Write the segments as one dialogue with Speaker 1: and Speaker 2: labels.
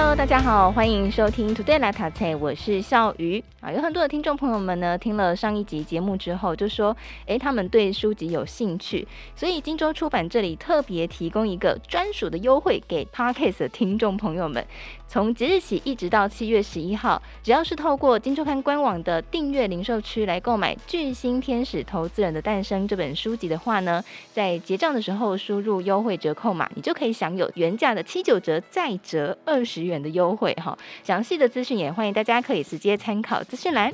Speaker 1: Hello，大家好，欢迎收听 Today 来读册，我是笑鱼啊。有很多的听众朋友们呢，听了上一集节目之后，就说，诶，他们对书籍有兴趣，所以金州出版这里特别提供一个专属的优惠给 Podcast 的听众朋友们。从即日起一直到七月十一号，只要是透过《金周刊》官网的订阅零售区来购买《巨星天使投资人的诞生》这本书籍的话呢，在结账的时候输入优惠折扣码，你就可以享有原价的七九折再折二十元的优惠哈。详细的资讯也欢迎大家可以直接参考资讯栏。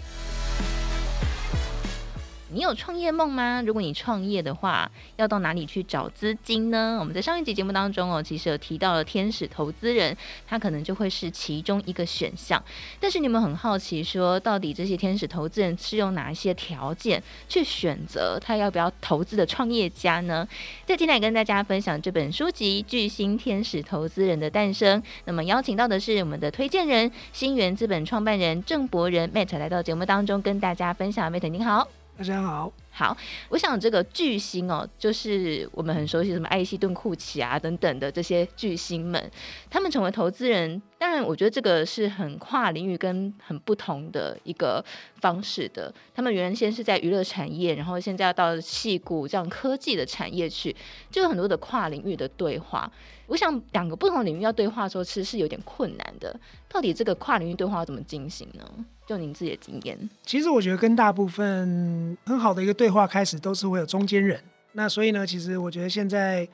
Speaker 1: 你有创业梦吗？如果你创业的话，要到哪里去找资金呢？我们在上一集节目当中哦，其实有提到了天使投资人，他可能就会是其中一个选项。但是你们很好奇，说到底这些天使投资人是用哪一些条件去选择他要不要投资的创业家呢？在今天来跟大家分享这本书籍《巨星天使投资人的诞生》。那么邀请到的是我们的推荐人新源资本创办人郑博仁 Matt 来到节目当中跟大家分享。Matt 您好。
Speaker 2: 大家好，
Speaker 1: 好，我想这个巨星哦，就是我们很熟悉什么艾希顿库奇啊等等的这些巨星们，他们成为投资人，当然我觉得这个是很跨领域跟很不同的一个方式的。他们原先是在娱乐产业，然后现在要到戏骨这样科技的产业去，就有很多的跨领域的对话。我想两个不同领域要对话的时候，其实是有点困难的。到底这个跨领域对话要怎么进行呢？就您自己的经验，
Speaker 3: 其实我觉得跟大部分很好的一个对话开始都是会有中间人。那所以呢，其实我觉得现在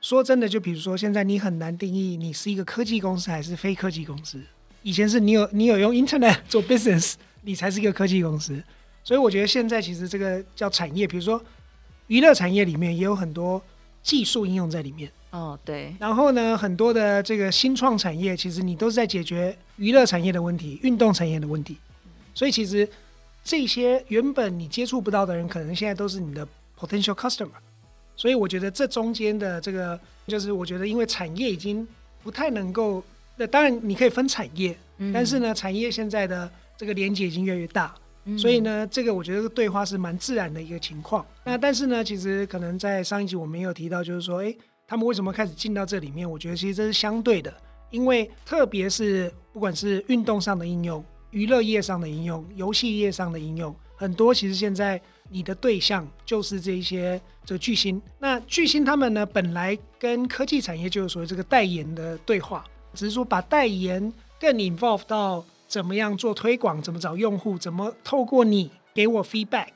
Speaker 3: 说真的，就比如说现在你很难定义你是一个科技公司还是非科技公司。以前是你有你有用 Internet 做 business，你才是一个科技公司。所以我觉得现在其实这个叫产业，比如说娱乐产业里面也有很多技术应用在里面。
Speaker 1: 哦，对。
Speaker 3: 然后呢，很多的这个新创产业，其实你都是在解决娱乐产业的问题、运动产业的问题。所以其实这些原本你接触不到的人，可能现在都是你的 potential customer。所以我觉得这中间的这个，就是我觉得因为产业已经不太能够，那当然你可以分产业，但是呢，产业现在的这个连接已经越来越大。所以呢，这个我觉得这个对话是蛮自然的一个情况。那但是呢，其实可能在上一集我们也有提到，就是说，诶。他们为什么开始进到这里面？我觉得其实这是相对的，因为特别是不管是运动上的应用、娱乐业上的应用、游戏业上的应用，很多其实现在你的对象就是这些这巨星。那巨星他们呢，本来跟科技产业就是所谓这个代言的对话，只是说把代言更 involve 到怎么样做推广、怎么找用户、怎么透过你给我 feedback。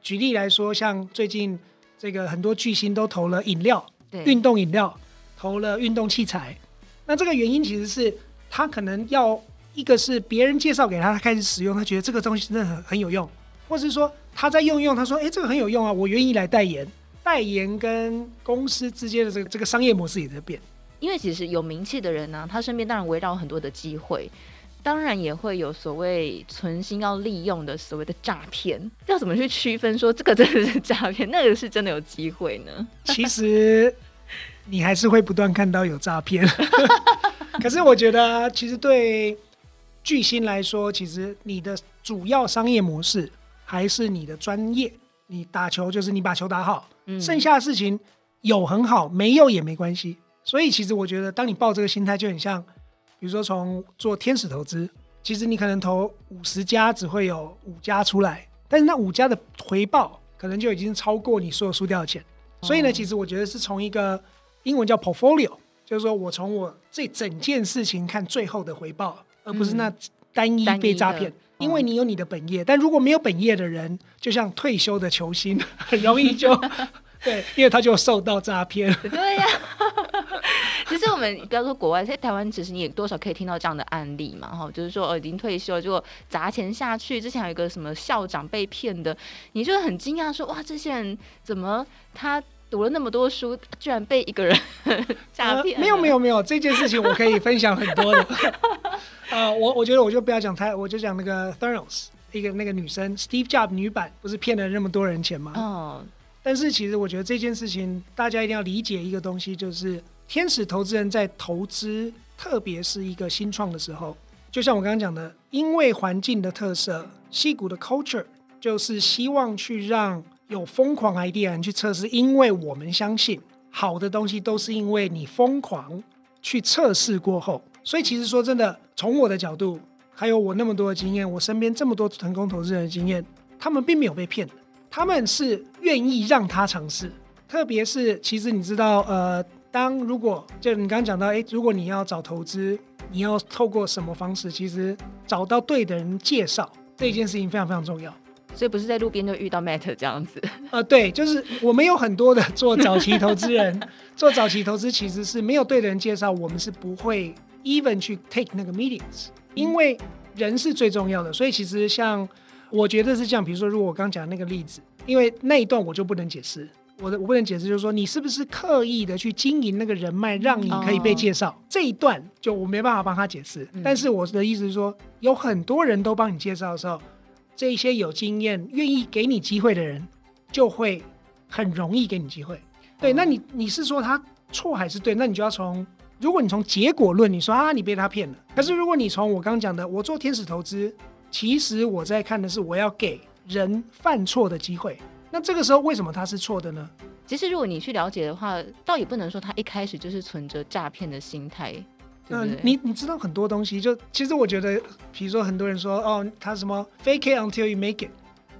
Speaker 3: 举例来说，像最近这个很多巨星都投了饮料。运动饮料投了运动器材，那这个原因其实是他可能要一个是别人介绍给他，他开始使用，他觉得这个东西真的很很有用，或是说他在用用，他说哎，这个很有用啊，我愿意来代言。代言跟公司之间的这个这个商业模式也在变，
Speaker 1: 因为其实有名气的人呢、啊，他身边当然围绕很多的机会，当然也会有所谓存心要利用的所谓的诈骗，要怎么去区分说这个真的是诈骗，那个是真的有机会呢？
Speaker 3: 其实。你还是会不断看到有诈骗，可是我觉得，其实对巨星来说，其实你的主要商业模式还是你的专业。你打球就是你把球打好，嗯剩下的事情有很好，没有也没关系。所以，其实我觉得，当你抱这个心态，就很像，比如说从做天使投资，其实你可能投五十家，只会有五家出来，但是那五家的回报可能就已经超过你所有输掉的钱。所以呢，其实我觉得是从一个。英文叫 portfolio，就是说我从我这整件事情看最后的回报，而不是那单一被诈骗。因为你有你的本业，但如果没有本业的人，就像退休的球星，很 容易就 对，因为他就受到诈骗。
Speaker 1: 对呀，其实我们不要说国外，在台湾其实你也多少可以听到这样的案例嘛，哈，就是说哦，已经退休了，结果砸钱下去。之前有一个什么校长被骗的，你就很惊讶说哇，这些人怎么他？读了那么多书，居然被一个人诈骗、呃？没
Speaker 3: 有没有没有，这件事情我可以分享很多的。啊、呃，我我觉得我就不要讲太，我就讲那个 Theranos 一个那个女生 Steve Jobs 女版，不是骗了那么多人钱吗？哦。但是其实我觉得这件事情，大家一定要理解一个东西，就是天使投资人在投资，特别是一个新创的时候，就像我刚刚讲的，因为环境的特色，戏骨的 culture 就是希望去让有疯狂 idea 人去测试，因为我们相信好的东西都是因为你疯狂去测试过后。所以其实说真的，从我的角度，还有我那么多的经验，我身边这么多成功投资人的经验，他们并没有被骗，他们是愿意让他尝试。特别是其实你知道，呃，当如果就你刚刚讲到，诶，如果你要找投资，你要透过什么方式？其实找到对的人介绍这件事情非常非常重要。
Speaker 1: 所以不是在路边就遇到 Matt 这样子。
Speaker 3: 呃，对，就是我们有很多的做早期投资人，做早期投资其实是没有对的人介绍，我们是不会。Even 去 take 那个 meetings，因为人是最重要的，所以其实像我觉得是这样。比如说，如果我刚讲的那个例子，因为那一段我就不能解释，我的我不能解释，就是说你是不是刻意的去经营那个人脉，让你可以被介绍、oh. 这一段，就我没办法帮他解释。但是我的意思是说，有很多人都帮你介绍的时候，这一些有经验、愿意给你机会的人，就会很容易给你机会。对，那你你是说他错还是对？那你就要从。如果你从结果论，你说啊，你被他骗了。可是如果你从我刚刚讲的，我做天使投资，其实我在看的是我要给人犯错的机会。那这个时候为什么他是错的呢？
Speaker 1: 其实如果你去了解的话，倒也不能说他一开始就是存着诈骗的心态。嗯、呃，你
Speaker 3: 你知道很多东西，就其实我觉得，比如说很多人说哦，他什么 fake it until you make it。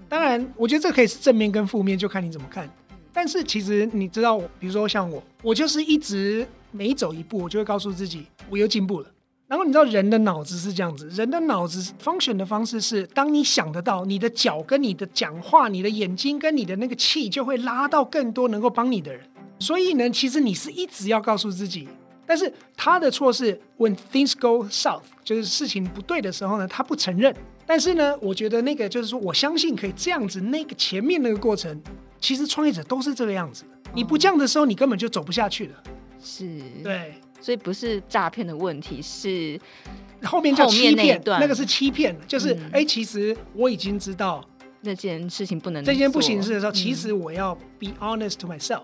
Speaker 3: 当然，我觉得这可以是正面跟负面，就看你怎么看。但是其实你知道，比如说像我，我就是一直。每走一步，我就会告诉自己，我又进步了。然后你知道，人的脑子是这样子，人的脑子 function 的方式是，当你想得到，你的脚跟你的讲话，你的眼睛跟你的那个气，就会拉到更多能够帮你的人。所以呢，其实你是一直要告诉自己，但是他的错是 when things go south，就是事情不对的时候呢，他不承认。但是呢，我觉得那个就是说，我相信可以这样子。那个前面那个过程，其实创业者都是这个样子。你不这样的时候，你根本就走不下去了。
Speaker 1: 是。
Speaker 3: 对，
Speaker 1: 所以不是诈骗的问题，是
Speaker 3: 后面叫欺骗，
Speaker 1: 那，
Speaker 3: 那个是欺骗，就是哎、嗯欸，其实我已经知道
Speaker 1: 那件事情不能，
Speaker 3: 这件不行事的时候，其实我要 be honest to myself。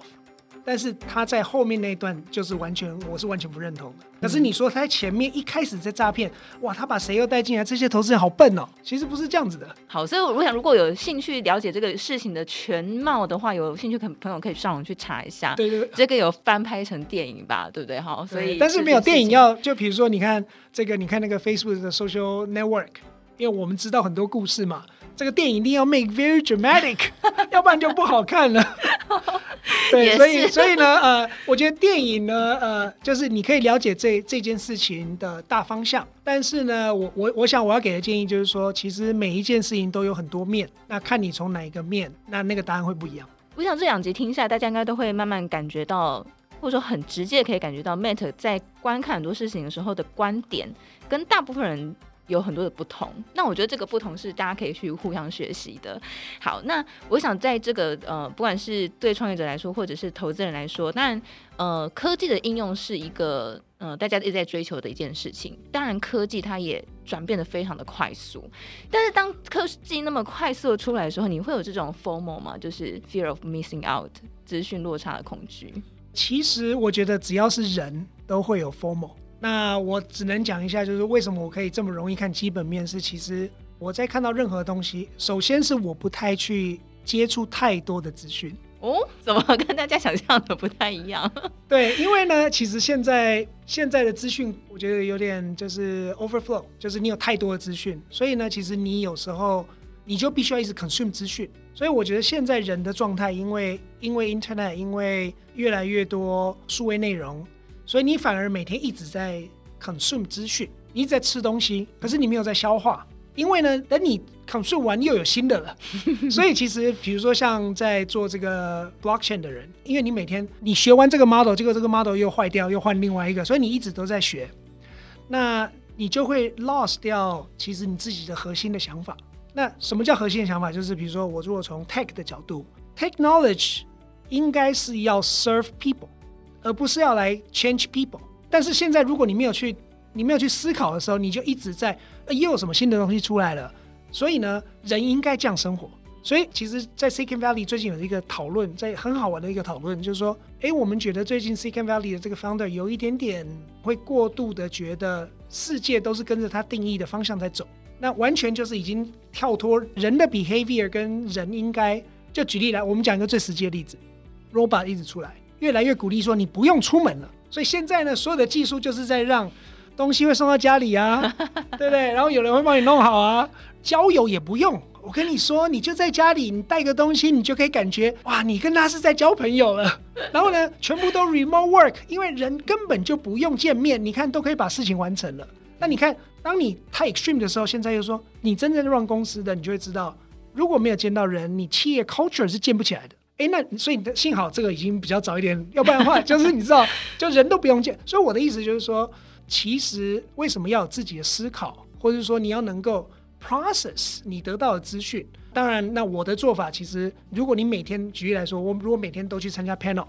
Speaker 3: 但是他在后面那一段就是完全，我是完全不认同的。可是你说他在前面一开始在诈骗，哇，他把谁又带进来？这些投资人好笨哦！其实不是这样子的。
Speaker 1: 好，所以我想，如果有兴趣了解这个事情的全貌的话，有兴趣可朋友可以上网去查一下。
Speaker 3: 对对对，
Speaker 1: 这个有翻拍成电影吧？对不对？好，所以
Speaker 3: 但是没有电影要，就比如说你看这个，你看那个 Facebook 的 Social Network，因为我们知道很多故事嘛。这个电影一定要 make very dramatic，要不然就不好看了。对，所以所以呢，呃，我觉得电影呢，呃，就是你可以了解这这件事情的大方向，但是呢，我我我想我要给的建议就是说，其实每一件事情都有很多面，那看你从哪一个面，那那个答案会不一样。
Speaker 1: 我想这两集听下来，大家应该都会慢慢感觉到，或者说很直接可以感觉到，Matt 在观看很多事情的时候的观点，跟大部分人。有很多的不同，那我觉得这个不同是大家可以去互相学习的。好，那我想在这个呃，不管是对创业者来说，或者是投资人来说，当然呃，科技的应用是一个呃，大家一直在追求的一件事情。当然，科技它也转变得非常的快速，但是当科技那么快速的出来的时候，你会有这种 formal 吗？就是 fear of missing out，资讯落差的恐惧。
Speaker 3: 其实我觉得只要是人都会有 formal。那我只能讲一下，就是为什么我可以这么容易看基本面？是其实我在看到任何东西，首先是我不太去接触太多的资讯。
Speaker 1: 哦，怎么跟大家想象的不太一样？
Speaker 3: 对，因为呢，其实现在现在的资讯，我觉得有点就是 overflow，就是你有太多的资讯，所以呢，其实你有时候你就必须要一直 consume 资讯。所以我觉得现在人的状态，因为因为 internet，因为越来越多数位内容。所以你反而每天一直在 consume 资讯，你一直在吃东西，可是你没有在消化，因为呢，等你 consume 完又有新的了。所以其实，比如说像在做这个 blockchain 的人，因为你每天你学完这个 model，结果这个 model 又坏掉，又换另外一个，所以你一直都在学，那你就会 lost 掉其实你自己的核心的想法。那什么叫核心的想法？就是比如说我如果从 tech 的角度，technology 应该是要 serve people。而不是要来 change people，但是现在如果你没有去，你没有去思考的时候，你就一直在，呃，又有什么新的东西出来了？所以呢，人应该这样生活。所以其实，在 Silicon Valley 最近有一个讨论，在很好玩的一个讨论，就是说，诶，我们觉得最近 Silicon Valley 的这个 founder 有一点点会过度的觉得世界都是跟着他定义的方向在走，那完全就是已经跳脱人的 behavior 跟人应该。就举例来，我们讲一个最实际的例子，robot 一直出来，越来越鼓励说你不用出门了。所以现在呢，所有的技术就是在让东西会送到家里啊，对不对？然后有人会帮你弄好啊，交友也不用。我跟你说，你就在家里，你带个东西，你就可以感觉哇，你跟他是在交朋友了。然后呢，全部都 remote work，因为人根本就不用见面，你看都可以把事情完成了。那你看，当你太 extreme 的时候，现在又说你真正 run 公司的，你就会知道。如果没有见到人，你企业 culture 是建不起来的。诶，那所以你的幸好这个已经比较早一点，要不然的话就是你知道，就人都不用见。所以我的意思就是说，其实为什么要有自己的思考，或者说你要能够 process 你得到的资讯。当然，那我的做法其实，如果你每天举例来说，我如果每天都去参加 panel，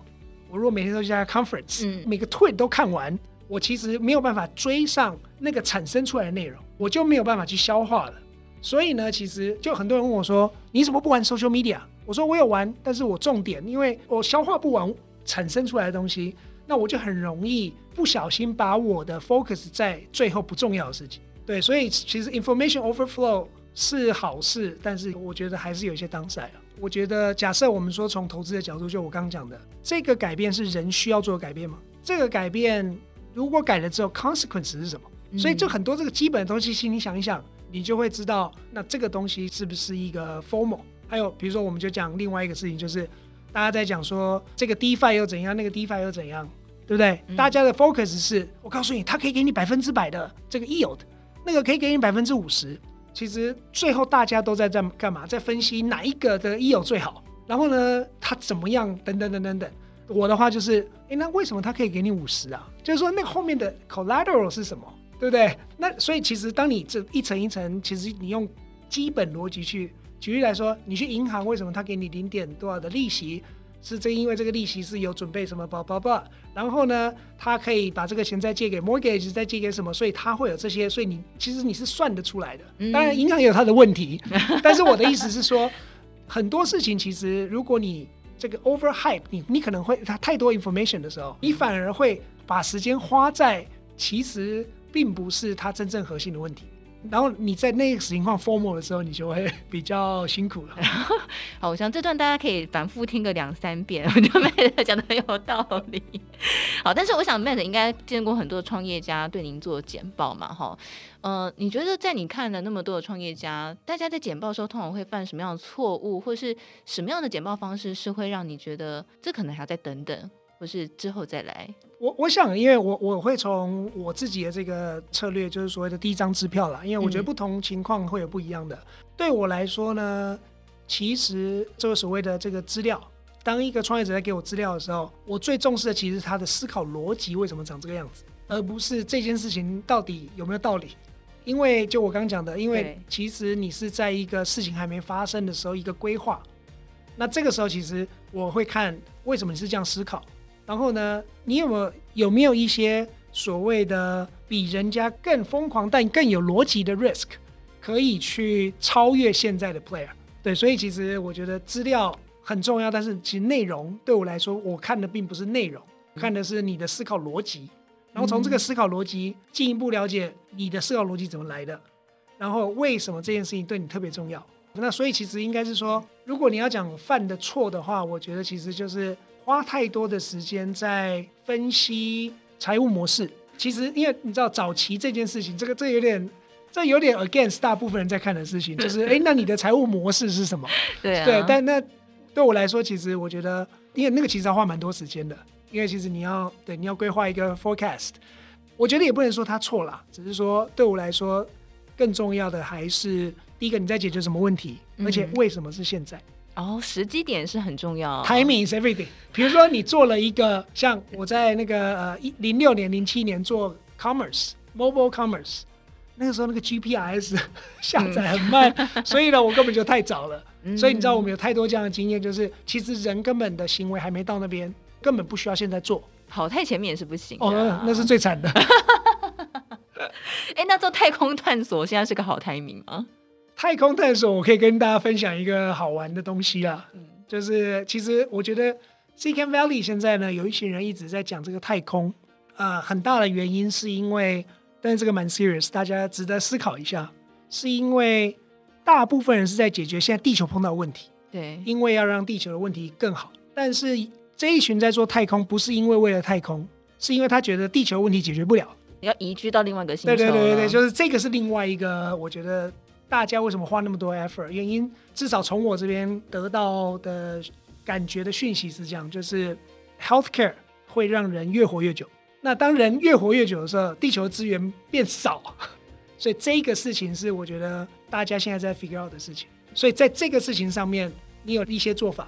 Speaker 3: 我如果每天都去参加 conference，嗯，每个 tweet 都看完，我其实没有办法追上那个产生出来的内容，我就没有办法去消化了。所以呢，其实就很多人问我说：“你怎么不玩 social media？” 我说：“我有玩，但是我重点，因为我消化不完产生出来的东西，那我就很容易不小心把我的 focus 在最后不重要的事情。对，所以其实 information overflow 是好事，但是我觉得还是有一些 downside。我觉得，假设我们说从投资的角度，就我刚刚讲的，这个改变是人需要做的改变吗？这个改变如果改了之后，consequence 是什么？所以就很多这个基本的东西，请你想一想。你就会知道，那这个东西是不是一个 FOMO？还有，比如说，我们就讲另外一个事情，就是大家在讲说这个 DeFi 又怎样，那个 DeFi 又怎样，对不对？嗯、大家的 focus 是，我告诉你，它可以给你百分之百的这个 yield，那个可以给你百分之五十。其实最后大家都在在干嘛？在分析哪一个的 yield 最好，然后呢，它怎么样？等等等等等。我的话就是，诶，那为什么它可以给你五十啊？就是说，那后面的 collateral 是什么？对不对？那所以其实当你这一层一层，其实你用基本逻辑去举例来说，你去银行为什么他给你零点多少的利息？是这因为这个利息是有准备什么包包包，然后呢，他可以把这个钱再借给 mortgage，再借给什么？所以他会有这些，所以你其实你是算得出来的。当然银行也有他的问题，但是我的意思是说，很多事情其实如果你这个 over hype，你你可能会他太多 information 的时候，你反而会把时间花在其实。并不是他真正核心的问题，然后你在那个情况 formal 的时候，你就会 比较辛苦了。
Speaker 1: 好，我想这段大家可以反复听个两三遍，我觉得 Matt 讲的很有道理。好，但是我想 Matt 应该见过很多创业家对您做简报嘛，哈，呃，你觉得在你看了那么多的创业家，大家在简报的时候通常会犯什么样的错误，或是什么样的简报方式是会让你觉得这可能还要再等等？或是之后再来。
Speaker 3: 我我想，因为我我会从我自己的这个策略，就是所谓的第一张支票啦。因为我觉得不同情况会有不一样的。嗯、对我来说呢，其实这个所谓的这个资料，当一个创业者在给我资料的时候，我最重视的其实是他的思考逻辑为什么长这个样子，而不是这件事情到底有没有道理。因为就我刚刚讲的，因为其实你是在一个事情还没发生的时候一个规划，那这个时候其实我会看为什么你是这样思考。然后呢，你有没有有没有一些所谓的比人家更疯狂但更有逻辑的 risk，可以去超越现在的 player？对，所以其实我觉得资料很重要，但是其实内容对我来说，我看的并不是内容，看的是你的思考逻辑，然后从这个思考逻辑进一步了解你的思考逻辑怎么来的，然后为什么这件事情对你特别重要。那所以其实应该是说，如果你要讲犯的错的话，我觉得其实就是。花太多的时间在分析财务模式，其实因为你知道早期这件事情，这个这有点，这有点 against 大部分人在看的事情，就是哎，那你的财务模式是什么？对、啊、对，但那对我来说，其实我觉得，因为那个其实要花蛮多时间的，因为其实你要对你要规划一个 forecast，我觉得也不能说他错了，只是说对我来说，更重要的还是第一个你在解决什么问题，而且为什么是现在。
Speaker 1: 哦，时机点是很重要。
Speaker 3: Timing is everything。比如说，你做了一个像我在那个呃一零六年、零七年做 commerce mobile commerce，那个时候那个 GPRS 下载很慢，嗯、所以呢，我根本就太早了。嗯、所以你知道，我们有太多这样的经验，就是其实人根本的行为还没到那边，根本不需要现在做。
Speaker 1: 跑太前面也是不行。
Speaker 3: 哦，那那是最惨的。
Speaker 1: 哎，那做太空探索现在是个好 timing 吗？
Speaker 3: 太空探索，我可以跟大家分享一个好玩的东西啦。嗯，就是其实我觉得 Silicon Valley 现在呢，有一群人一直在讲这个太空。呃，很大的原因是因为但是这个蛮 serious，大家值得思考一下。是因为大部分人是在解决现在地球碰到问题，
Speaker 1: 对，
Speaker 3: 因为要让地球的问题更好。但是这一群在做太空，不是因为为了太空，是因为他觉得地球问题解决不了，
Speaker 1: 要移居到另外一个星球。
Speaker 3: 对对对对对，就是这个是另外一个，我觉得大家为什么花那么多 effort，原因至少从我这边得到的感觉的讯息是这样，就是 healthcare 会让人越活越久。那当人越活越久的时候，地球资源变少。所以这个事情是我觉得大家现在在 figure out 的事情。所以在这个事情上面，你有一些做法。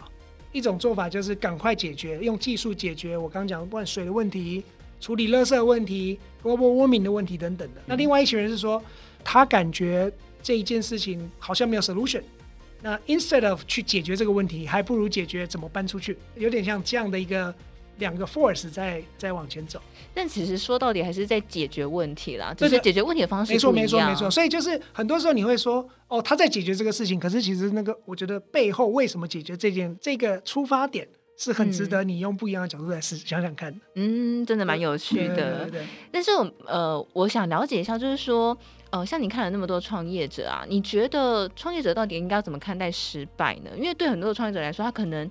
Speaker 3: 一种做法就是赶快解决，用技术解决我刚讲的不管水的问题、处理垃圾的问题、global warming 的问题等等的。那另外一群人是说，他感觉这一件事情好像没有 solution。那 instead of 去解决这个问题，还不如解决怎么搬出去，有点像这样的一个。两个 force 在在往前走，
Speaker 1: 但其实说到底还是在解决问题啦，只是解决问题的方式。
Speaker 3: 没错，没错，没错。所以就是很多时候你会说，哦，他在解决这个事情，可是其实那个我觉得背后为什么解决这件这个出发点是很值得你用不一样的角度来试想想看。
Speaker 1: 嗯，真的蛮有趣的。对对对对。但是呃，我想了解一下，就是说，呃，像你看了那么多创业者啊，你觉得创业者到底应该要怎么看待失败呢？因为对很多的创业者来说，他可能。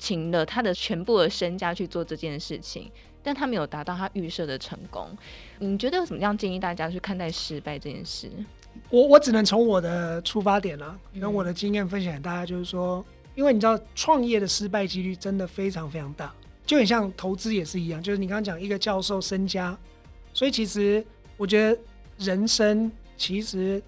Speaker 1: 请了他的全部的身家去做这件事情，但他没有达到他预设的成功。你觉得有什么样建议大家去看待失败这件事？
Speaker 3: 我我只能从我的出发点啊，跟我的经验分享给大家，就是说，因为你知道创业的失败几率真的非常非常大，就很像投资也是一样，就是你刚刚讲一个教授身家，所以其实我觉得人生其实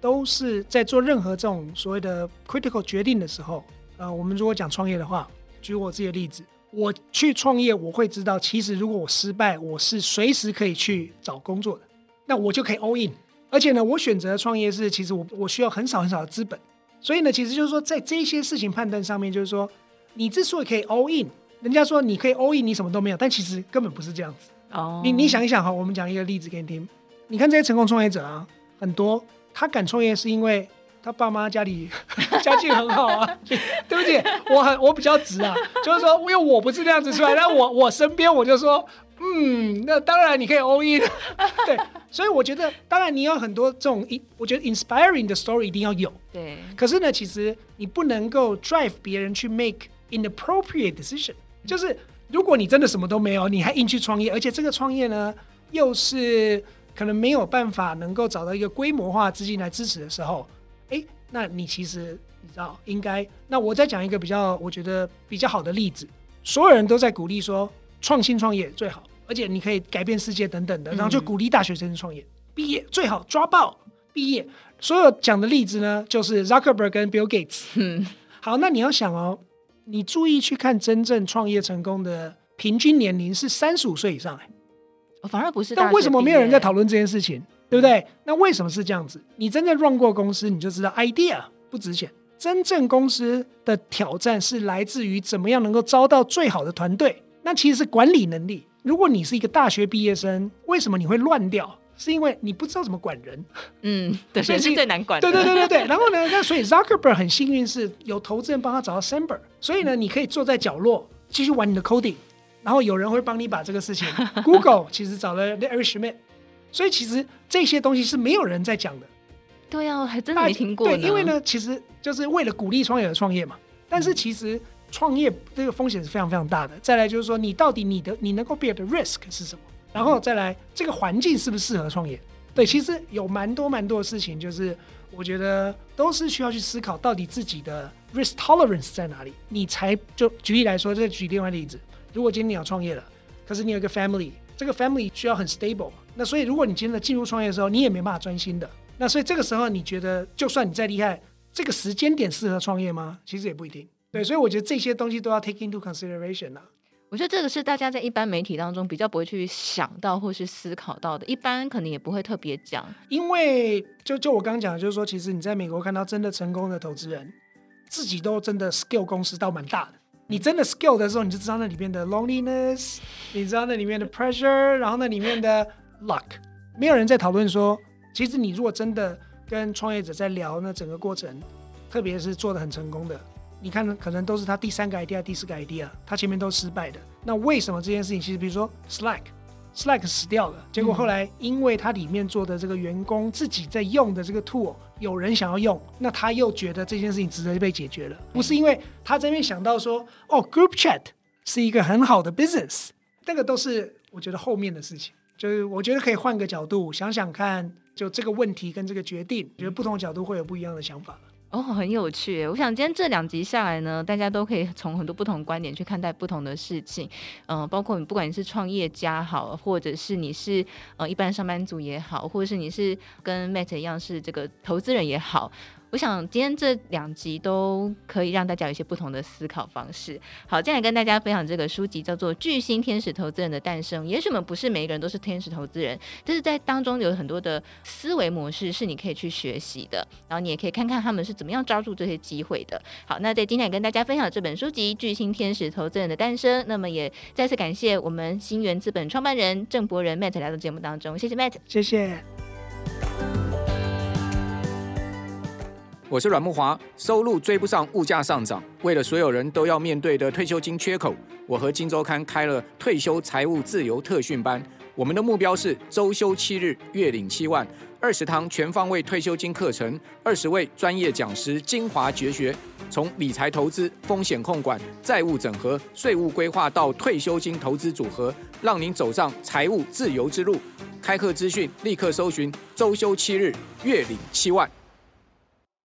Speaker 3: 都是在做任何这种所谓的 critical 决定的时候，呃，我们如果讲创业的话。举我自己的例子，我去创业，我会知道，其实如果我失败，我是随时可以去找工作的，那我就可以 all in。而且呢，我选择创业是，其实我我需要很少很少的资本，所以呢，其实就是说，在这些事情判断上面，就是说，你之所以可以 all in，人家说你可以 all in，你什么都没有，但其实根本不是这样子。哦，你你想一想哈，我们讲一个例子给你听，你看这些成功创业者啊，很多他敢创业是因为。他爸妈家里 家境很好啊，对不起，我很我比较直啊，就是说，因为我不是那样子出来，但我我身边我就说，嗯，那当然你可以 all in，对，所以我觉得当然你有很多这种，我觉得 inspiring 的 story 一定要有，
Speaker 1: 对，
Speaker 3: 可是呢，其实你不能够 drive 别人去 make inappropriate decision，就是如果你真的什么都没有，你还硬去创业，而且这个创业呢又是可能没有办法能够找到一个规模化资金来支持的时候。哎，那你其实你知道应该，那我再讲一个比较我觉得比较好的例子，所有人都在鼓励说创新创业最好，而且你可以改变世界等等的，然后就鼓励大学生创业，毕业最好抓爆毕业。所有讲的例子呢，就是 Zuckerberg 跟 Bill Gates。嗯，好，那你要想哦，你注意去看真正创业成功的平均年龄是三十五岁以上，哎，
Speaker 1: 反而不是。
Speaker 3: 但为什么没有人在讨论这件事情？对不对？那为什么是这样子？你真正 run 过公司，你就知道 idea 不值钱。真正公司的挑战是来自于怎么样能够招到最好的团队。那其实是管理能力。如果你是一个大学毕业生，为什么你会乱掉？是因为你不知道怎么管人。
Speaker 1: 嗯，对，所以是最难管的。
Speaker 3: 对对对对对。然后呢，那所以 Zuckerberg 很幸运是有投资人帮他找到 Sandberg，所以呢，你可以坐在角落继续玩你的 coding，然后有人会帮你把这个事情。Google 其实找了 Eric Schmidt。所以其实这些东西是没有人在讲的。
Speaker 1: 对呀、啊，我还真的没听过。
Speaker 3: 对，因为呢，其实就是为了鼓励创业而创业嘛。但是其实创业这个风险是非常非常大的。再来就是说，你到底你的你能够 bear 的 risk 是什么？然后再来这个环境是不是适合创业？对，其实有蛮多蛮多的事情，就是我觉得都是需要去思考，到底自己的 risk tolerance 在哪里，你才就举例来说，再举另外例子，如果今天你要创业了，可是你有一个 family，这个 family 需要很 stable。那所以，如果你真的进入创业的时候，你也没办法专心的。那所以这个时候，你觉得就算你再厉害，这个时间点适合创业吗？其实也不一定。对，所以我觉得这些东西都要 take into consideration 啊。
Speaker 1: 我觉得这个是大家在一般媒体当中比较不会去想到或是思考到的，一般可能也不会特别讲。
Speaker 3: 因为就就我刚刚讲的，就是说，其实你在美国看到真的成功的投资人，自己都真的 scale 公司到蛮大的。你真的 skill 的时候，你就知道那里面的 loneliness，你知道那里面的 pressure，然后那里面的。luck，没有人在讨论说，其实你如果真的跟创业者在聊那整个过程，特别是做的很成功的，你看可能都是他第三个 idea、第四个 idea，他前面都失败的。那为什么这件事情？其实比如说 Slack，Slack 死掉了，结果后来因为它里面做的这个员工自己在用的这个 tool 有人想要用，那他又觉得这件事情值得被解决了，不是因为他这边想到说，哦，Group Chat 是一个很好的 business，这个都是我觉得后面的事情，就是我觉得可以换个角度想想看，就这个问题跟这个决定，觉得不同角度会有不一样的想法。
Speaker 1: 哦，很有趣。我想今天这两集下来呢，大家都可以从很多不同观点去看待不同的事情。嗯、包括你不管你是创业家好，或者是你是呃一般上班族也好，或者是你是跟 Matt 一样是这个投资人也好。我想今天这两集都可以让大家有一些不同的思考方式。好，接下来跟大家分享这个书籍叫做《巨星天使投资人的诞生》。也许我们不是每一个人都是天使投资人，但是在当中有很多的思维模式是你可以去学习的。然后你也可以看看他们是怎么样抓住这些机会的。好，那在今天也跟大家分享这本书籍《巨星天使投资人的诞生》。那么也再次感谢我们新源资本创办人郑博仁 Matt 来到节目当中，谢谢 Matt，
Speaker 3: 谢谢。
Speaker 4: 我是阮慕华，收入追不上物价上涨，为了所有人都要面对的退休金缺口，我和金周刊开了退休财务自由特训班。我们的目标是周休七日，月领七万，二十堂全方位退休金课程，二十位专业讲师精华绝学，从理财投资、风险控管、债务整合、税务规划到退休金投资组合，让您走上财务自由之路。开课资讯立刻搜寻周休七日，月领七万。